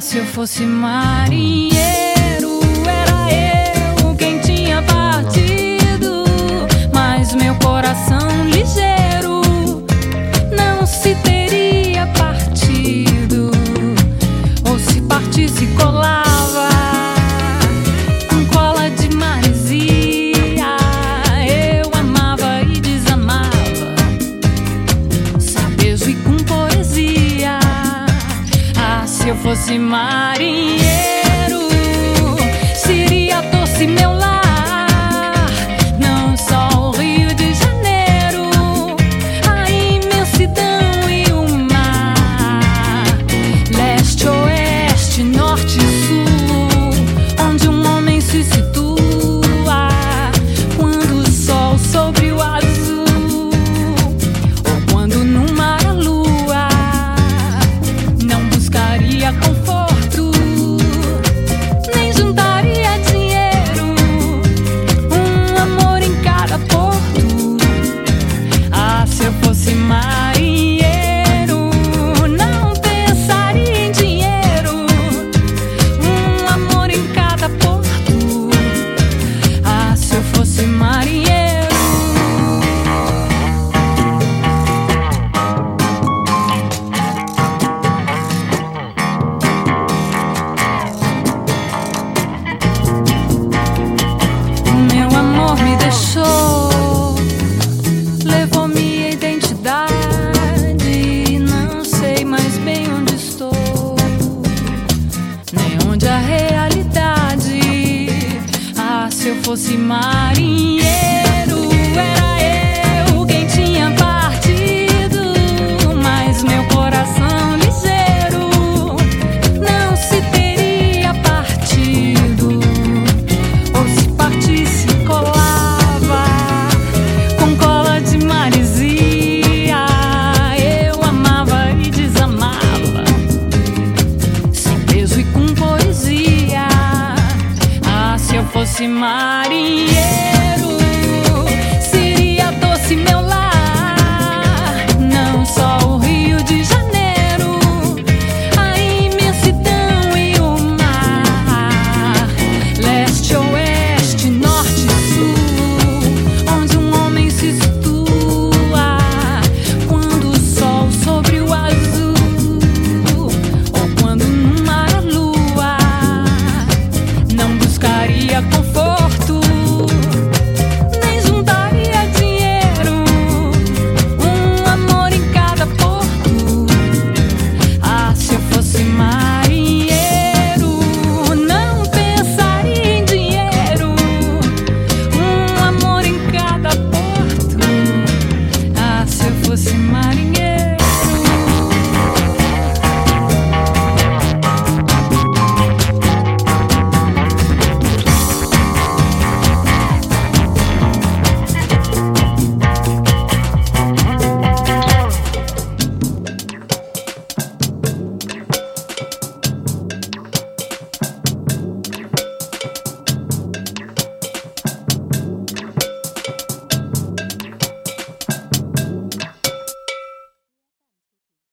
se eu fosse marinheiro. desse marinheiro. realidade. Ah, se eu fosse marinheiro. María. queria conforto.